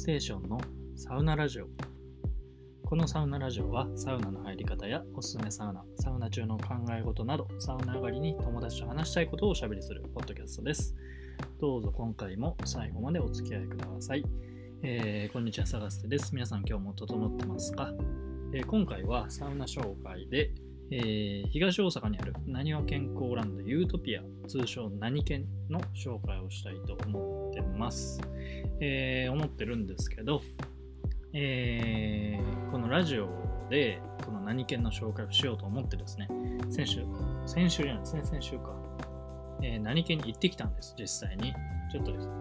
ステーションのサウナラジオ。このサウナラジオはサウナの入り方やおすすめサウナ、サウナ中の考え事など、サウナ上がりに友達と話したいことをおしゃべりするポッドキャストです。どうぞ今回も最後までお付き合いください。えー、こんにちは、サガステです。皆さん今日も整ってますか、えー、今回はサウナ紹介で、えー、東大阪にあるなにわ健康ランドユートピア、通称何健の紹介をしたいと思ってます。えー、思ってるんですけど、えー、このラジオでこの何県の紹介をしようと思ってですね、先週、先週じゃないですね、先週か、えー、何県に行ってきたんです、実際に。ちょっとですね、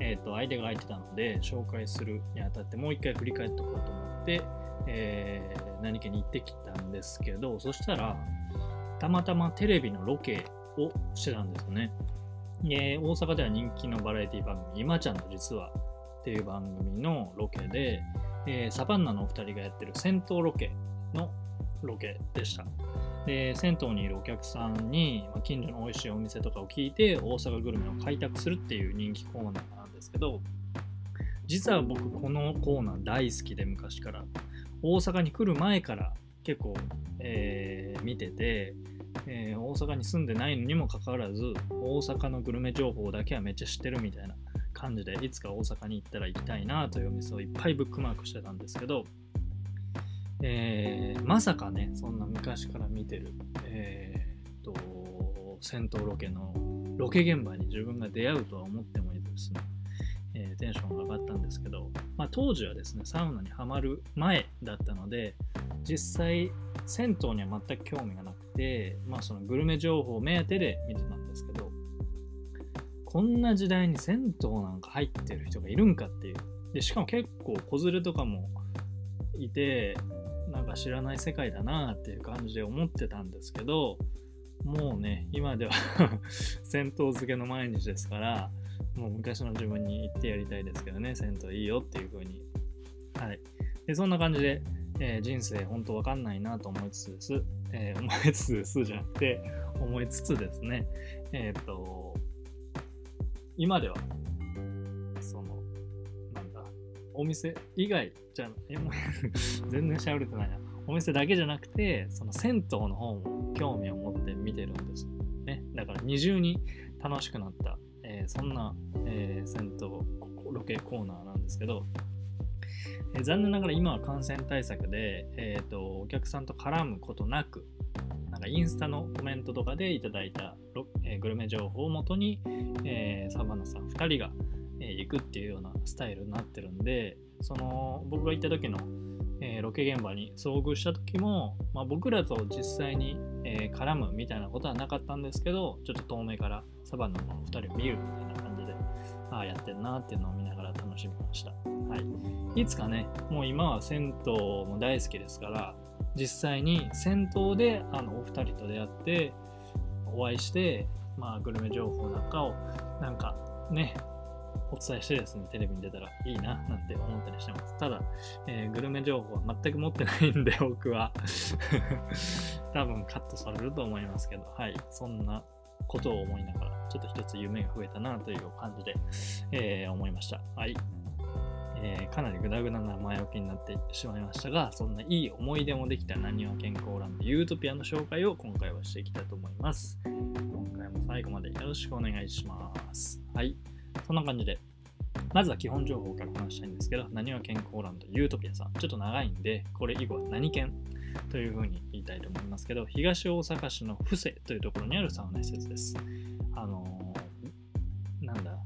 えっ、と、相手が空いてたので、紹介するにあたってもう一回振り返っておこうと思って、え、何県に行ってきたんですけど、そしたら、たまたまテレビのロケをしてたんですよね。えー、大阪では人気のバラエティ番組、今ちゃんの実はっていう番組のロケで、えー、サバンナのお二人がやってる銭湯ロケのロケでした。で、銭湯にいるお客さんに、まあ、近所の美味しいお店とかを聞いて、大阪グルメを開拓するっていう人気コーナーなんですけど、実は僕このコーナー大好きで昔から、大阪に来る前から結構、えー、見てて、えー、大阪に住んでないのにもかかわらず、大阪のグルメ情報だけはめっちゃ知ってるみたいな感じで、いつか大阪に行ったら行きたいなというお店をいっぱいブックマークしてたんですけど、えー、まさかね、そんな昔から見てる、えー、と、戦闘ロケのロケ現場に自分が出会うとは思ってもいいですね、えー、テンションが上がったんですけど、まあ、当時はですね、サウナにはまる前だったので、実際、銭湯には全く興味がなくて、まあ、そのグルメ情報目当てで見てたんですけど、こんな時代に銭湯なんか入ってる人がいるんかっていう。で、しかも結構子連れとかもいて、なんか知らない世界だなっていう感じで思ってたんですけど、もうね、今では 銭湯漬けの毎日ですから、もう昔の自分に言ってやりたいですけどね、銭湯いいよっていう風に。はい。で、そんな感じで、えー、人生本当わかんないなと思いつつです。えー、思いつつですじゃなくて、思いつつですね、えっ、ー、と、今では、その、なんだ、お店以外じゃ、え、全然しゃべれてないな。お店だけじゃなくて、その銭湯の方も興味を持って見てるんです。ね。だから二重に楽しくなった、え、そんな、えー、銭湯ロケコーナーなんですけど、え、残念ながら今は感染対策で、えーと、お客さんと絡むことなく、なんかインスタのコメントとかでいただいた、え、グルメ情報をもとに、えー、サバナさん2人が、え、行くっていうようなスタイルになってるんで、その僕が行った時の、えー、ロケ現場に遭遇した時も、まあ、僕らと実際に、えー、絡むみたいなことはなかったんですけど、ちょっと遠目からサバンナの2人を見るみたいな感じで、ああ、やってんなっていうのを見ながら楽しみました。はい。いつかね、もう今は銭湯も大好きですから、実際に銭湯であのお二人と出会ってお会いして、まあ、グルメ情報なんかをなんかねお伝えしてですね、テレビに出たらいいななんて思ったりしてます。ただ、えー、グルメ情報は全く持ってないんで、僕は 多分カットされると思いますけど、はい、そんなことを思いながら、ちょっと一つ夢が増えたなという感じで、えー、思いました。はい。えー、かなりグダグダな前置きになってしまいましたが、そんないい思い出もできたなにわ健康ランドユートピアの紹介を今回はしていきたいと思います。今回も最後までよろしくお願いします。はい。そんな感じで、まずは基本情報から話したいんですけど、なにわ健康ランド湯〜トピアさん。ちょっと長いんで、これ以後はなに健というふうに言いたいと思いますけど、東大阪市の布施というところにあるサウナ施設です。あのー、なんだ、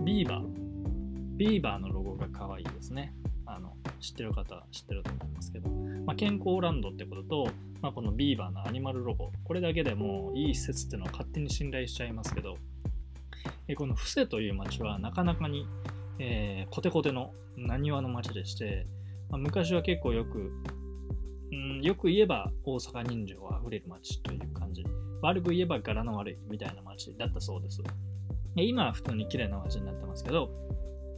ビーバー、ビーバーのロゴが可愛いですね。あの知ってる方は知ってると思いますけど、まあ、健康ランドってことと、まあ、このビーバーのアニマルロゴ、これだけでもいい施設っていうのを勝手に信頼しちゃいますけど、えこの布施という町はなかなかに、えー、コテコテの何話の町でして、まあ、昔は結構よく、うん、よく言えば大阪人情あふれる町という感じ、悪く言えば柄の悪いみたいな町だったそうです。で今は普通に綺麗な街になってますけど、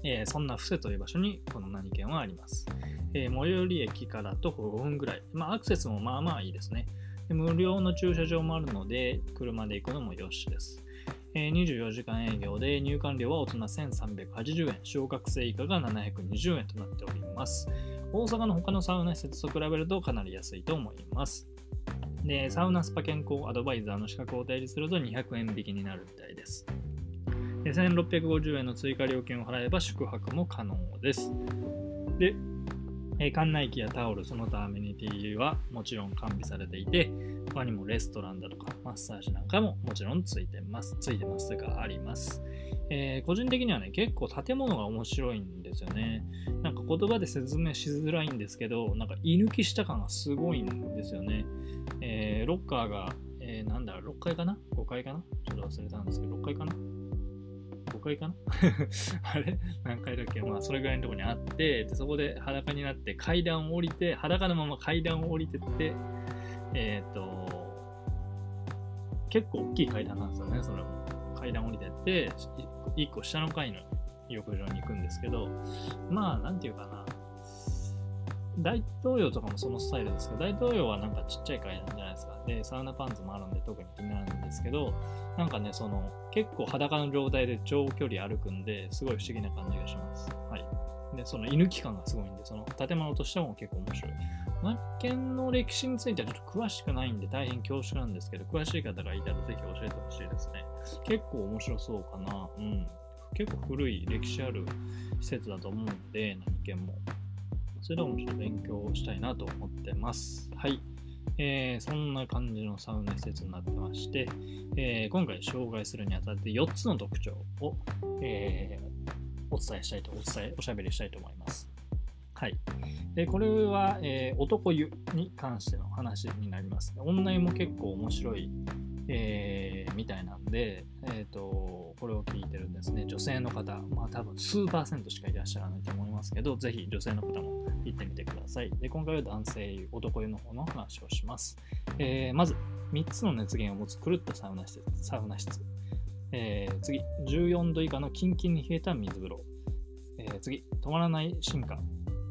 えー、そんな布施という場所にこの何県はあります。えー、最寄り駅から徒歩5分ぐらい。まあ、アクセスもまあまあいいですねで。無料の駐車場もあるので、車で行くのもよしです。24時間営業で入館料は大人1380円、小学生以下が720円となっております。大阪の他のサウナ施設と比べるとかなり安いと思います。で、サウナスパ健康アドバイザーの資格を提示すると200円引きになるみたいです。で1650円の追加料金を払えば宿泊も可能です。で、えー館内機やタオル、その他アメニティはもちろん完備されていて、他にもレストランだとかマッサージなんかももちろんついてます。ついてますというかあります。えー個人的にはね、結構建物が面白いんですよね。なんか言葉で説明しづらいんですけど、なんか居抜きした感がすごいんですよね。えーロッカーが、えーなんだろ、6階かな ?5 階かな？ちょっと忘れたんですけど、6階かな？?5 階かな？あれ？何階だっけ？まあ、それぐらいのところにあって、でそこで裸になって階段を降りて、裸のまま階段を降りてって、えっ、と、結構大きい階段なんですよね、それも。階段降りてって、1個下の階の浴場に行くんですけど、まあ、なんていうかな。大東洋とかもそのスタイルですけど、大東洋はなんかちっちゃい階段じゃないですか。で、サウナパンツもあるんで特に気になるんですけど、なんかね、その、結構裸の状態で長距離歩くんで、すごい不思議な感じがします。はい。で、その居抜き感がすごいんで、その建物としても結構面白い。マッケンの歴史についてはちょっと詳しくないんで大変恐縮なんですけど、詳しい方がいたらぜひ教えてほしいですね。結構面白そうかな。うん。結構古い歴史ある施設だと思うんで、何県も。それでもちょっと勉強したいなと思ってます。はい。えーそんな感じのサウナ施設になってまして、えー今回紹介するにあたって4つの特徴を、えーお伝えしたいと、お伝え、おしゃべりしたいと思います。はい。で、これは、え男湯に関しての話になります。女湯も結構面白い、えーみたいなんで、えっ、と、これを聞いてるんですね。女性の方、まあ多分数パーセントしかいらっしゃらないと思いますけど、ぜひ女性の方も行ってみてください。で、今回は男性、男湯の方の話をします。えーまず、3つの熱源を持つ狂ったサウナ施設、サウナ室。えー次、14度以下のキンキンに冷えた水風呂。えー次、止まらない進化。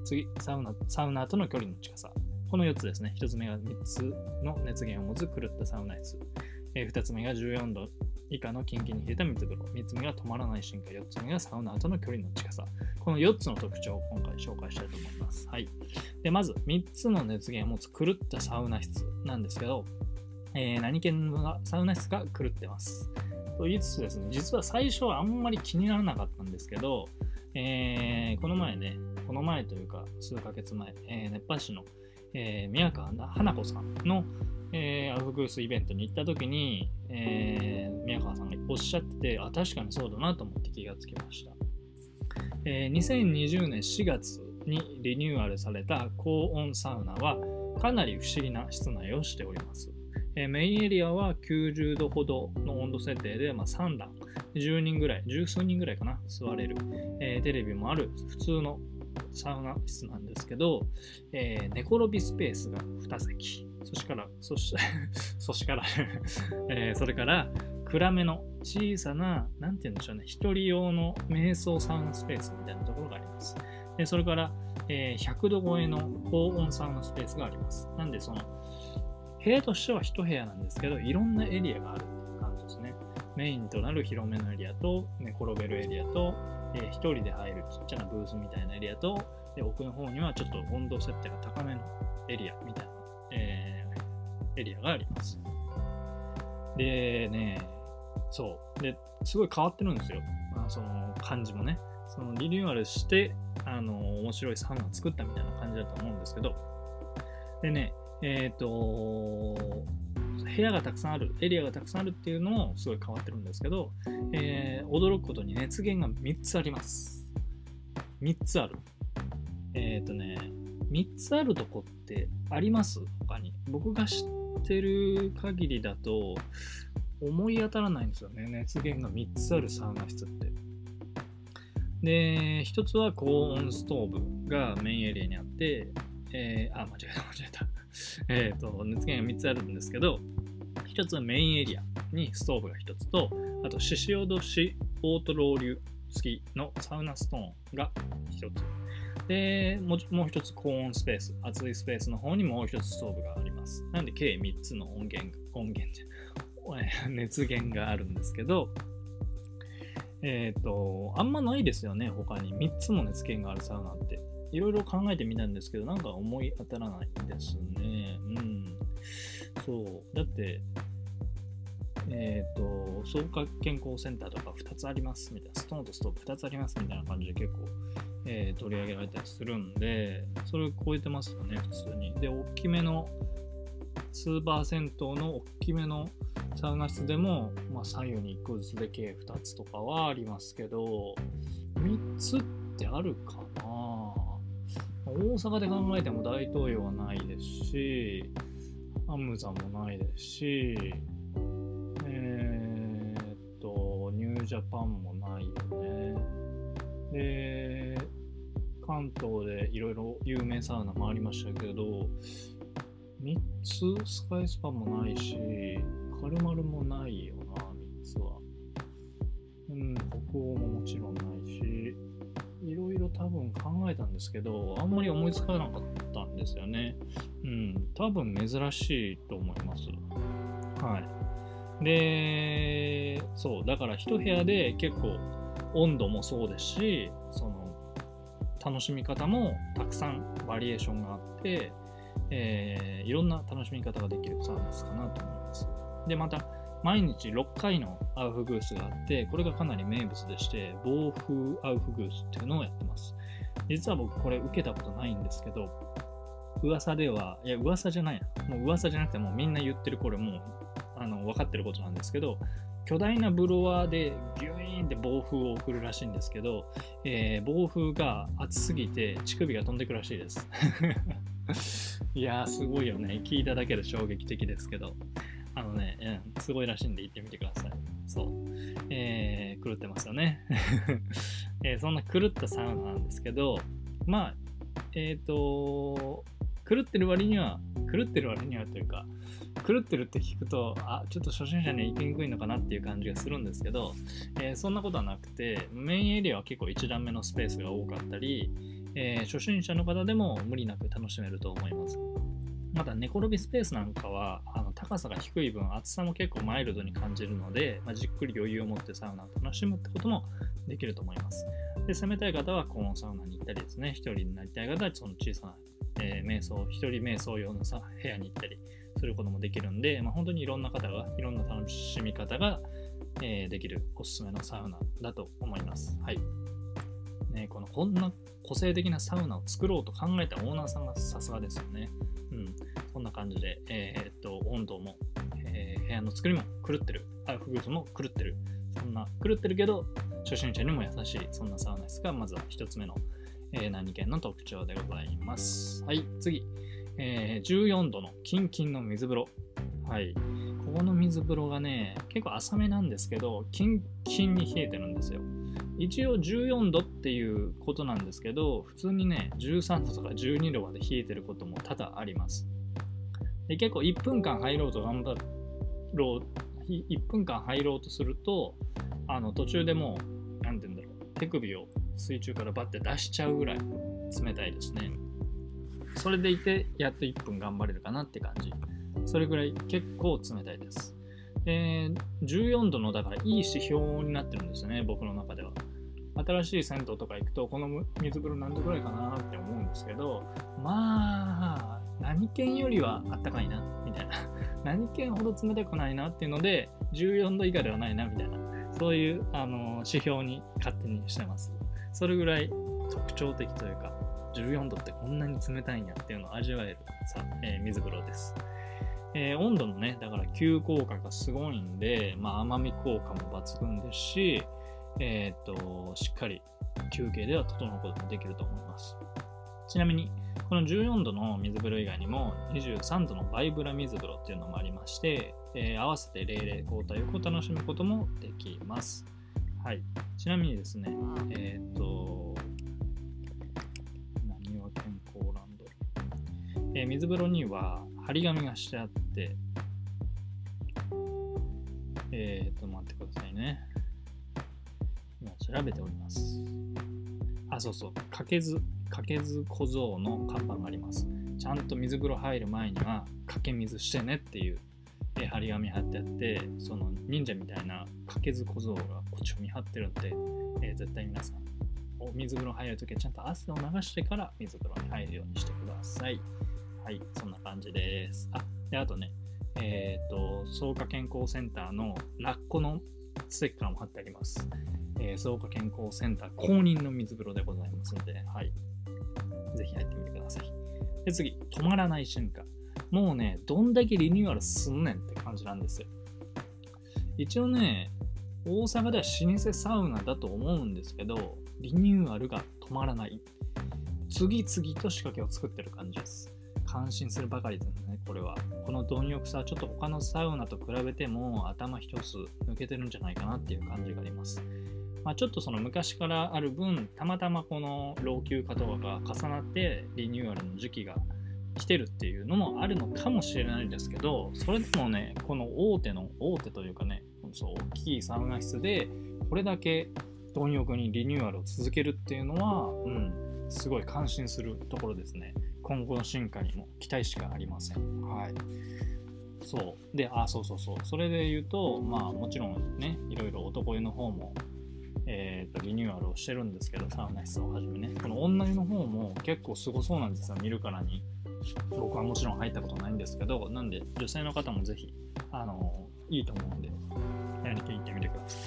次、サウナ、サウナとの距離の近さ。この4つですね。1つ目が3つの熱源を持つ狂ったサウナ室。え2つ目が14度以下のキンキンに冷えた水風呂。3つ目が止まらない進化。4つ目がサウナとの距離の近さ。この4つの特徴を今回紹介したいと思います。はい。で、まず、3つの熱源を持つ狂ったサウナ室なんですけど、えー何県のサウナ室が狂ってます。と言いつつですね、実は最初はあんまり気にならなかったんですけど、えーこの前ね、この前というか数ヶ月前、えー熱波師の、えー宮川花子さんの、えーアフグースイベントに行った時に、えー宮川さんがおっしゃってて、あ、確かにそうだなと思って気がつきました。えー2020年4月にリニューアルされた高温サウナはかなり不思議な室内をしております。えーメインエリアは90度ほどの温度設定で、まあ、3段、10人ぐらい、十数人ぐらいかな、座れる、えーテレビもある普通のサウナ室なんですけど、えー寝転びスペースが2席、そしから、そしそしから、えーそれから暗めの小さな、なんて言うんでしょうね、一人用の瞑想サウナスペースみたいなところがあります。でそれから、えー100度超えの高温サウナスペースがあります。なんで、その、部屋としては一部屋なんですけど、いろんなエリアがあるっていう感じですね。メインとなる広めのエリアと、寝転べるエリアと、えー一人で入るちっちゃなブースみたいなエリアと、で奥の方にはちょっと温度設定が高めのエリアみたいな、エリアがあります。でね、そう。で、すごい変わってるんですよ。まあ、その感じもね。そのリニューアルして、あの、面白いサウナ作ったみたいな感じだと思うんですけど、でね、えっ、と、部屋がたくさんある、エリアがたくさんあるっていうのもすごい変わってるんですけど、えー驚くことに熱源が3つあります。3つある。えっ、とね、3つあるとこってあります？他に。僕が知ってる限りだと、思い当たらないんですよね。熱源が3つあるサウナ室って。で、1つは高温ストーブがメインエリアにあって、えーあ、間違えた、間違えた。えっと、熱源が3つあるんですけど、1つはメインエリアにストーブが1つと、あと、獅子おどしオートロウリュ付きのサウナストーンが1つ。で、もうもう1つ高温スペース、熱いスペースの方にもう1つストーブがあります。なんで、計3つの音源、音源じゃ、え 熱源があるんですけど、えっ、と、あんまないですよね、他に。3つも熱源があるサウナって。いろいろ考えてみたんですけど、なんか思い当たらないですね。うん。そう。だって、えっ、ー、と、創価健康センターとか2つありますみたいな、ストーンとストーブ2つありますみたいな感じで結構、えー、取り上げられたりするんで、それを超えてますよね、普通に。で、大きめの、スーパー銭湯の大きめのサウナ室でも、まあ、左右に1個ずつで計2つとかはありますけど、3つってあるかな大阪で考えても大東洋はないですし、アムザもないですし、えー、っと、ニュージャパンもないよね。で、関東でいろいろ有名サウナもありましたけど、3つスカイスパもないし、カルマルもないよな、3つは。うん、北欧ももちろんないし、いろいろ多分考えたんですけど、あんまり思いつかなかったんですよね。うん、多分珍しいと思います。はい。で、そう、だから一部屋で結構温度もそうですし、その、楽しみ方もたくさんバリエーションがあって、えー、いろんな楽しみ方ができるサービスかなと思います。で、また、毎日6回のアウフグースがあって、これがかなり名物でして、暴風アウフグースっていうのをやってます。実は僕これ受けたことないんですけど、噂では、いや、噂じゃないな。もう噂じゃなくてもうみんな言ってるこれもう、あの、分かってることなんですけど、巨大なブロワーでビューンって暴風を送るらしいんですけど、えー、暴風が熱すぎて乳首が飛んでくるらしいです。いやー、すごいよね。聞いただけで衝撃的ですけど。あのね、うん、すごいらしいんで行ってみてください。そう。えー、狂ってますよね。えー、そんな狂ったサウナなんですけど、まあ、えっ、ー、と、狂ってる割には、狂ってる割にはというか、狂ってるって聞くと、あ、ちょっと初心者には行きにくいのかなっていう感じがするんですけど、えー、そんなことはなくて、メインエリアは結構一段目のスペースが多かったり、えー、初心者の方でも無理なく楽しめると思います。また寝転びスペースなんかはあの高さが低い分厚さも結構マイルドに感じるので、まあ、じっくり余裕を持ってサウナを楽しむってこともできると思います。で攻めたい方は高温サウナに行ったりですね、一人になりたい方はその小さな、えー、瞑想、一人瞑想用のさ部屋に行ったりすることもできるんで、まあ、本当にいろんな方が、いろんな楽しみ方が、えー、できるおすすめのサウナだと思います。はい。ね、このこんな個性的なサウナを作ろうと考えたオーナーさんがさすがですよね。うん。こんな感じで、えー、っと、温度も、えー、部屋の作りも狂ってる。あ、フグも狂ってる。そんな、狂ってるけど、初心者にも優しい、そんなサウナですが、まずは1つ目の、えー、何県の特徴でございます。はい、次。えー、14度のキンキンの水風呂。はい。ここの水風呂がね、結構浅めなんですけど、キンキンに冷えてるんですよ。一応14度っていうことなんですけど、普通にね、13度とか12度まで冷えてることも多々あります。で結構1分間入ろうと頑張ろう、1分間入ろうとすると、あの途中でもう、なんて言うんだろう、手首を水中からバッて出しちゃうぐらい冷たいですね。それでいて、やっと1分頑張れるかなって感じ。それぐらい結構冷たいです。えー、14度のだからいい指標になってるんですよね、僕の中では。新しい銭湯とか行くと、この水風呂何度ぐらいかなって思うんですけど、まあ、何県よりはあったかいな、みたいな。何県ほど冷たくないなっていうので、14度以下ではないな、みたいな。そういうあの指標に勝手にしてます。それぐらい特徴的というか、14度ってこんなに冷たいんやっていうのを味わえるさ、えー、水風呂です。えー、温度のね、だから急降下がすごいんで、まあ、甘み効果も抜群ですし、えっ、と、しっかり休憩では整うこともできると思います。ちなみに、この14度の水風呂以外にも23度のバイブラ水風呂っていうのもありまして、えー、合わせて冷霊交代を楽しむこともできます。はい。ちなみにですね、えっ、と、えー、水風呂には張り紙がしてあって、えっ、と、待ってくださいね。今調べております。あ、そうそう。かけず、かけず小僧の看板があります。ちゃんと水風呂入る前には、かけ水してねっていう、え、張り紙貼ってあってその忍者みたいな掛けず小僧がこっちを見張ってるんで、えー、絶対皆さんお水風呂入るときはちゃんと汗を流してから水風呂に入るようにしてくださいはいそんな感じですあであとねえっ、ー、と草加健康センターのラッコのステッカーも貼ってありますえー、草加健康センター公認の水風呂でございますので、はい。ぜひ入ってみてください。で、次、止まらない瞬間。もうね、どんだけリニューアルすんねんって感じなんですよ。一応ね、大阪では老舗サウナだと思うんですけど、リニューアルが止まらない。次々と仕掛けを作ってる感じです。感心するばかりですね、これは。この貪欲さはちょっと他のサウナと比べても頭一つ抜けてるんじゃないかなっていう感じがあります。まあ、ちょっとその昔からある分、たまたまこの老朽化とかが重なってリニューアルの時期が来てるっていうのもあるのかもしれないですけど、それでもね、この大手の、大手というかね、そう大きいサウナ室でこれだけ貪欲にリニューアルを続けるっていうのは、うん、すごい感心するところですね。今後の進化にも期待しかありません。はい。そう。で、あ、そうそうそう。それで言うと、まあもちろんね、いろいろ男湯の方もえーと、リニューアルをしてるんですけど、サウナ室をはじめね、この女湯の方も結構すごそうなんですよ、見るからに。僕はもちろん入ったことないんですけど、なんで女性の方もぜひ、あのいいと思うんで、やりき行ってみてください。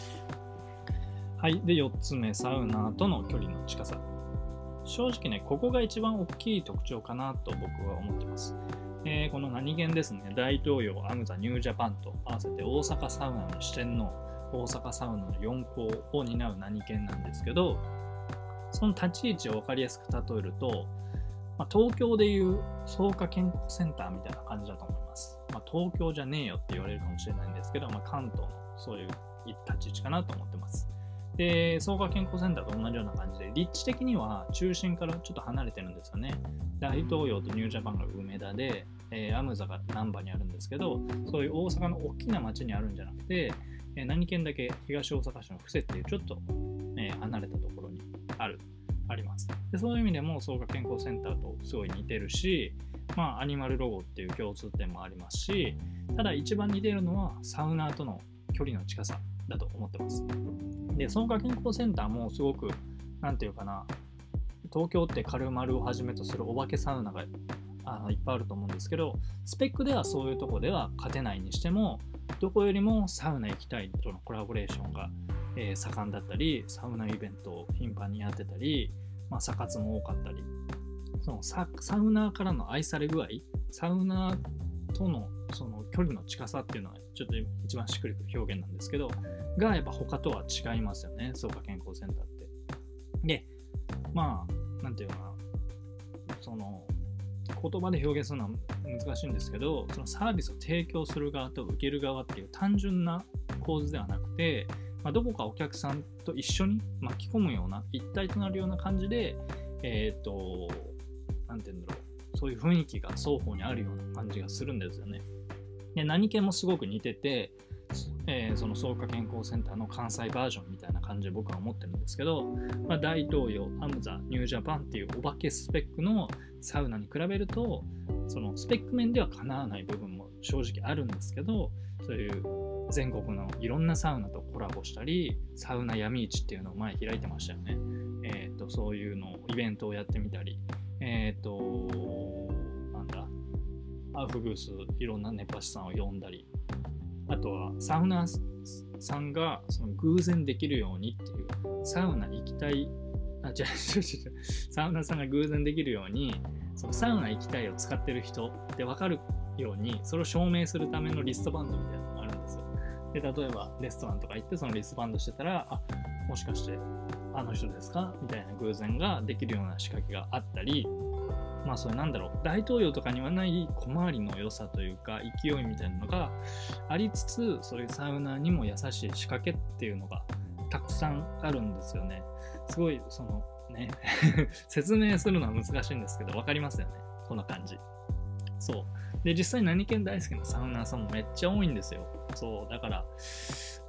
はい。で、4つ目、サウナとの距離の近さ。正直ね、ここが一番大きい特徴かなと僕は思ってます。えー、この何気ですね、大東洋アムザニュージャパンと合わせて大阪サウナの支店の大阪サウナの4校を担う何県なんですけど、その立ち位置を分かりやすく例えると、まあ、東京でいう草加健康センターみたいな感じだと思います。まあ、東京じゃねえよって言われるかもしれないんですけど、まあ、関東のそういう立ち位置かなと思ってます。で、草加健康センターと同じような感じで、立地的には中心からちょっと離れてるんですよね。大東洋とニュージャパンが梅田で、えー、アムザが難波にあるんですけど、そういう大阪の大きな町にあるんじゃなくて、え何県だけ東大阪市の布施っていうちょっと、え離れたところにある、あります。でそういう意味でも草加健康センターとすごい似てるし、まあ、アニマルロゴっていう共通点もありますし、ただ一番似てるのはサウナーとの距離の近さだと思ってます。で、草加健康センターもすごく、なんていうかな、東京ってカルマルをはじめとするお化けサウナがあのいっぱいあると思うんですけど、スペックではそういうとこでは勝てないにしても、どこよりもサウナ行きたいとのコラボレーションが、え、盛んだったり、サウナイベントを頻繁にやってたり、まあ、サ活も多かったり、そのササウナーからの愛され具合、サウナーとのその距離の近さっていうのはちょっと一番しっくりくる表現なんですけど、がやっぱ他とは違いますよね、草加健康センターって。で、まあ、なんていうかな、その、言葉で表現するのは難しいんですけどそのサービスを提供する側と受ける側っていう単純な構図ではなくて、まあ、どこかお客さんと一緒に巻き込むような一体となるような感じでえっ、ー、と何て言うんだろうそういう雰囲気が双方にあるような感じがするんですよねで何系もすごく似ててえー、その草加健康センターの関西バージョンみたいな感じで僕は思ってるんですけど、まあ、大東洋、アムザ、ニュージャパンっていうお化けスペックのサウナに比べると、そのスペック面ではかなわない部分も正直あるんですけど、そういう全国のいろんなサウナとコラボしたり、サウナ闇市っていうのを前開いてましたよね。え、ー、と、そういうのをイベントをやってみたり、えっ、ー、と、なんだ、アフグース、いろんな熱波師さんを呼んだり、あとはサウナさんがその偶然できるようにっていうサウナ行きたいあ違う違う違うサウナさんが偶然できるようにそのサウナ行きたいを使ってる人って分かるようにそれを証明するためのリストバンドみたいなのがあるんですよ。で例えばレストランとか行ってそのリストバンドしてたらあもしかしてあの人ですか？みたいな偶然ができるような仕掛けがあったりまあそれなんだろう、大統領とかにはない小回りの良さというか勢いみたいなのがありつつ、そういうサウナにも優しい仕掛けっていうのがたくさんあるんですよね。すごい、そのね 説明するのは難しいんですけど、分かりますよね？この感じ。そう。で、実際何県大好きなサウナーさんもめっちゃ多いんですよ。そう。だから、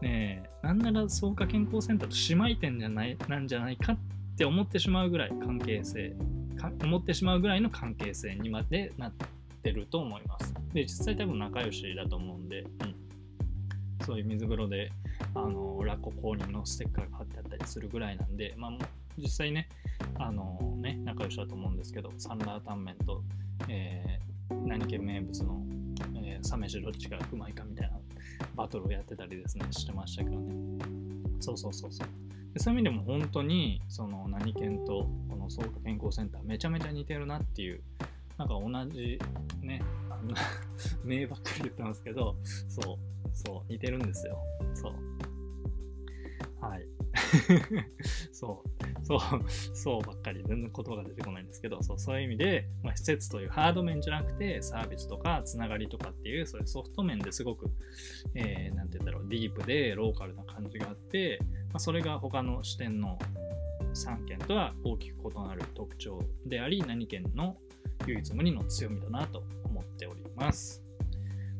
ねえ、なんなら草加健康センターと姉妹店じゃない、なんじゃないかって思ってしまうぐらい関係性思ってしまうぐらいの関係性にまでなってると思います。で、実際多分仲良しだと思うんで、うん、そういう水風呂で、あの、ラッコ公認のステッカーが貼ってあったりするぐらいなんで、まあ実際ね、あのね、仲良しだと思うんですけど、サンラータンメンと、えー、何県名物の、えー、サ飯どっちがうまいかみたいなバトルをやってたりですね、してましたけどね。そうそうそうそう。でそういう意味でも本当に、その何県とこの創価健康センターめちゃめちゃ似てるなっていう、なんか同じね、あの 名ばっかり言ってますけど、そう、そう、似てるんですよ。そう。はい。そう、そう、そうばっかり、全然言葉が出てこないんですけど、そうそういう意味で、まあ、施設というハード面じゃなくて、サービスとかつながりとかっていう、そういうソフト面ですごく、えー、なんて言うんだろう、ディープでローカルな感じがあって、まあ、それが他の視点の3件とは大きく異なる特徴であり、何県の唯一無二の強みだなと思っております。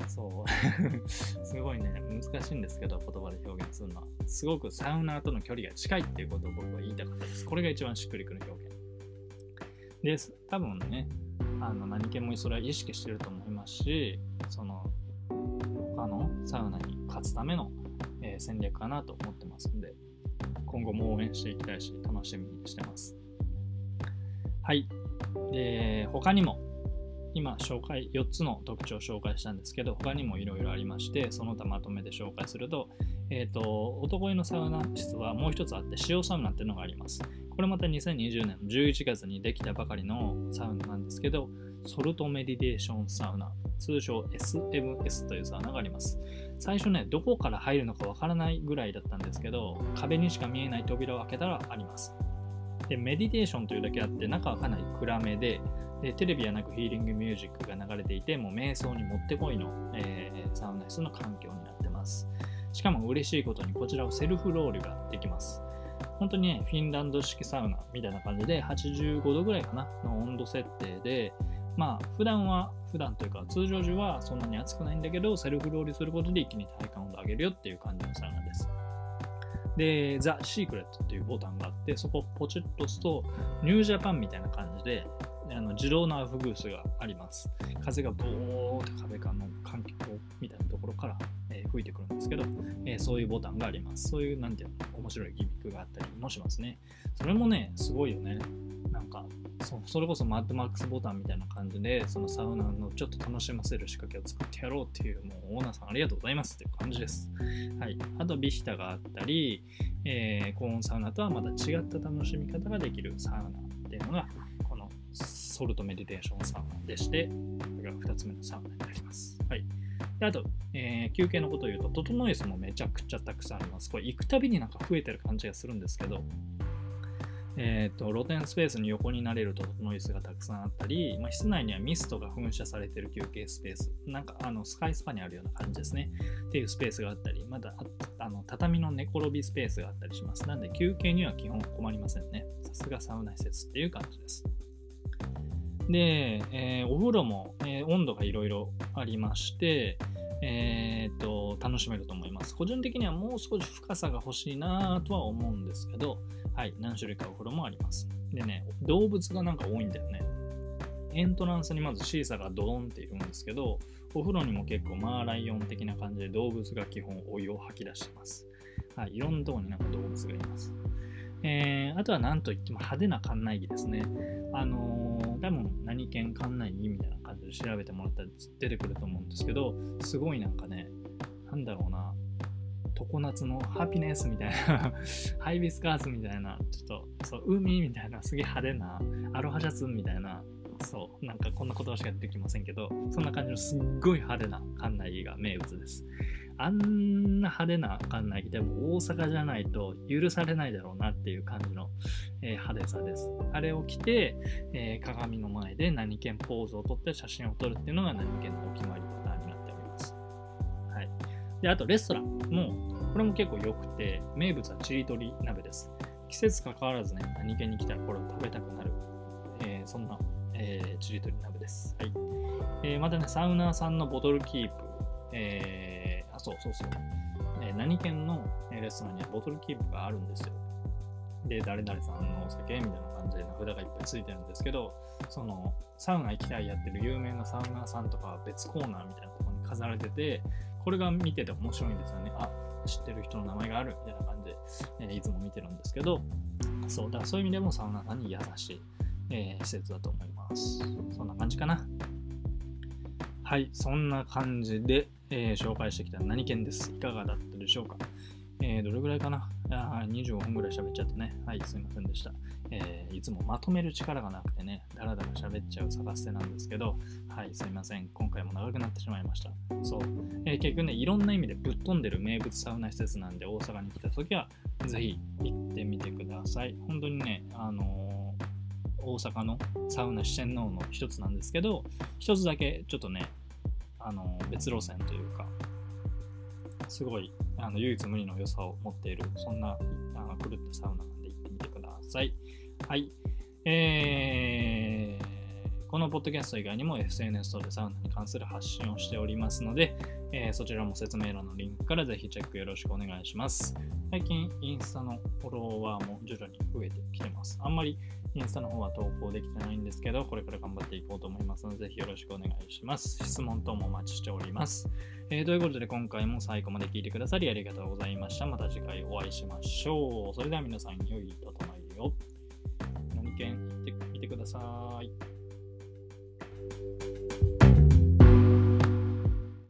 そう。すごいね、難しいんですけど、言葉で表現するのは。すごくサウナーとの距離が近いっていうことを僕は言いたかったです。これが一番しっくりくる表現。です、多分ね、あの何気もそれは意識してると思いますし、その他のサウナに勝つための、えー、戦略かなと思ってますんで、今後も応援していきたいし、楽しみにしてます。はい。で、他にも今紹介、4つの特徴を紹介したんですけど、他にもいろいろありまして、その他まとめて紹介すると、えっ、ー、と、男湯のサウナ室はもう一つあって、塩サウナっていうのがあります。これまた2020年の11月にできたばかりのサウナなんですけど、ソルトメディテーションサウナ、通称 SMS というサウナがあります。最初ね、どこから入るのかわからないぐらいだったんですけど、壁にしか見えない扉を開けたらあります。で、メディテーションというだけあって、中はかなり暗めで、でテレビはなくヒーリングミュージックが流れていて、もう瞑想にもってこいの、えー、サウナ室の環境になってます。しかも嬉しいことにこちらをセルフロールができます。本当にね、フィンランド式サウナみたいな感じで85度ぐらいかなの温度設定で、まあ普段は、普段というか通常時はそんなに暑くないんだけど、セルフロールすることで一気に体感温度上げるよっていう感じのサウナです。で、ザ・シークレットっていうボタンがあって、そこをポチッと押すと、ニュージャパンみたいな感じで、あの自動のアウフグースがあります。風がボーって壁間の環境みたいなところから、えー、吹いてくるんですけど、えー、そういうボタンがあります。そういう、なんていうの、面白いギミックがあったりもしますね。それもね、すごいよね。なんかそ、それこそマッドマックスボタンみたいな感じで、そのサウナのちょっと楽しませる仕掛けを作ってやろうっていう、もうオーナーさんありがとうございますっていう感じです。はい。あと、ビヒタがあったり、えー、高温サウナとはまた違った楽しみ方ができるサウナっていうのが、ソルトメディテーションサウナでして、これが2つ目のサウナになります。はい。であと、えー、休憩のことを言うと、トトノイスもめちゃくちゃたくさんあります。これ行くたびになんか増えてる感じがするんですけど、えーと、露天スペースに横になれるとノイズがたくさんあったり、まあ、室内にはミストが噴射されてる休憩スペース、なんかあのスカイスパにあるような感じですね。っていうスペースがあったり、まだあの畳の寝転びスペースがあったりします。なんで休憩には基本困りませんね。さすがサウナ施設っていう感じです。で、えー、お風呂も、えー、温度がいろいろありまして、えー、っと、楽しめると思います。個人的にはもう少し深さが欲しいなとは思うんですけど、はい、何種類かお風呂もあります。でね、動物がなんか多いんだよね。エントランスにまずシーサーがドーンっているんですけど、お風呂にも結構マーライオン的な感じで動物が基本お湯を吐き出してます。はい、いろんなところになんか動物がいます。えー、あとは何といっても派手な館内着ですね。あのー、多分何県館内着みたいな感じで調べてもらったら出てくると思うんですけど、すごいなんかね、なんだろうな、常夏のハピネスみたいな ハイビスカースみたいな、ちょっと、そう、海みたいな、すげえ派手な、アロハシャツみたいな、そう、なんかこんな言葉しか出てきませんけど、そんな感じのすっごい派手な館内着が名物です。あんな派手な館内でも大阪じゃないと許されないだろうなっていう感じの、えー、派手さです。あれを着て、えー、鏡の前で何県ポーズを撮って写真を撮るっていうのが何県のお決まりパターンになっております。はい。で、あとレストランも、これも結構良くて、名物はチリトリ鍋です。季節関わらずね、何県に来たらこれを食べたくなる、えー、そんな、えー、チリトリ鍋です。はい。えー、またね、サウナーさんのボトルキープ、えーそうそうそう。えー、何県のレストランにはボトルキープがあるんですよ。で、誰々さんのお酒みたいな感じで名札がいっぱいついてるんですけど、そのサウナ行きたいやってる有名なサウナーさんとかは別コーナーみたいなとこに飾られてて、これが見てて面白いんですよね。あ、知ってる人の名前があるみたいな感じで、えーいつも見てるんですけど、そうだそういう意味でもサウナさんに優しい、えー施設だと思います。そんな感じかな。はい、そんな感じで、えー紹介してきた何県です。いかがだったでしょうか？えーどれぐらいかな？あ ?25 分ぐらい喋っちゃったね。はい、すいませんでした。えーいつもまとめる力がなくてね、だらだら喋っちゃう探せなんですけど、はい、すいません。今回も長くなってしまいました。そう。えー結局ね、いろんな意味でぶっ飛んでる名物サウナ施設なんで、大阪に来た時は、ぜひ行ってみてください。本当にね、あの大阪のサウナ四天王の一つなんですけど、一つだけちょっとね、あの別路線というか、すごいあの唯一無二の良さを持っている、そんなあの狂ったサウナなんで行ってみてください。はい。えーこのポッドキャスト以外にも SNS 等でサウナに関する発信をしておりますので、えーそちらも説明欄のリンクからぜひチェックよろしくお願いします。最近インスタのフォロワーも徐々に増えてきてます。あんまりインスタの方は投稿できてないんですけど、これから頑張っていこうと思いますので、ぜひよろしくお願いします。質問等もお待ちしております。えーということで今回も最後まで聞いてくださりありがとうございました。また次回お会いしましょう。それでは皆さん良い整いを。何県行ってみてください。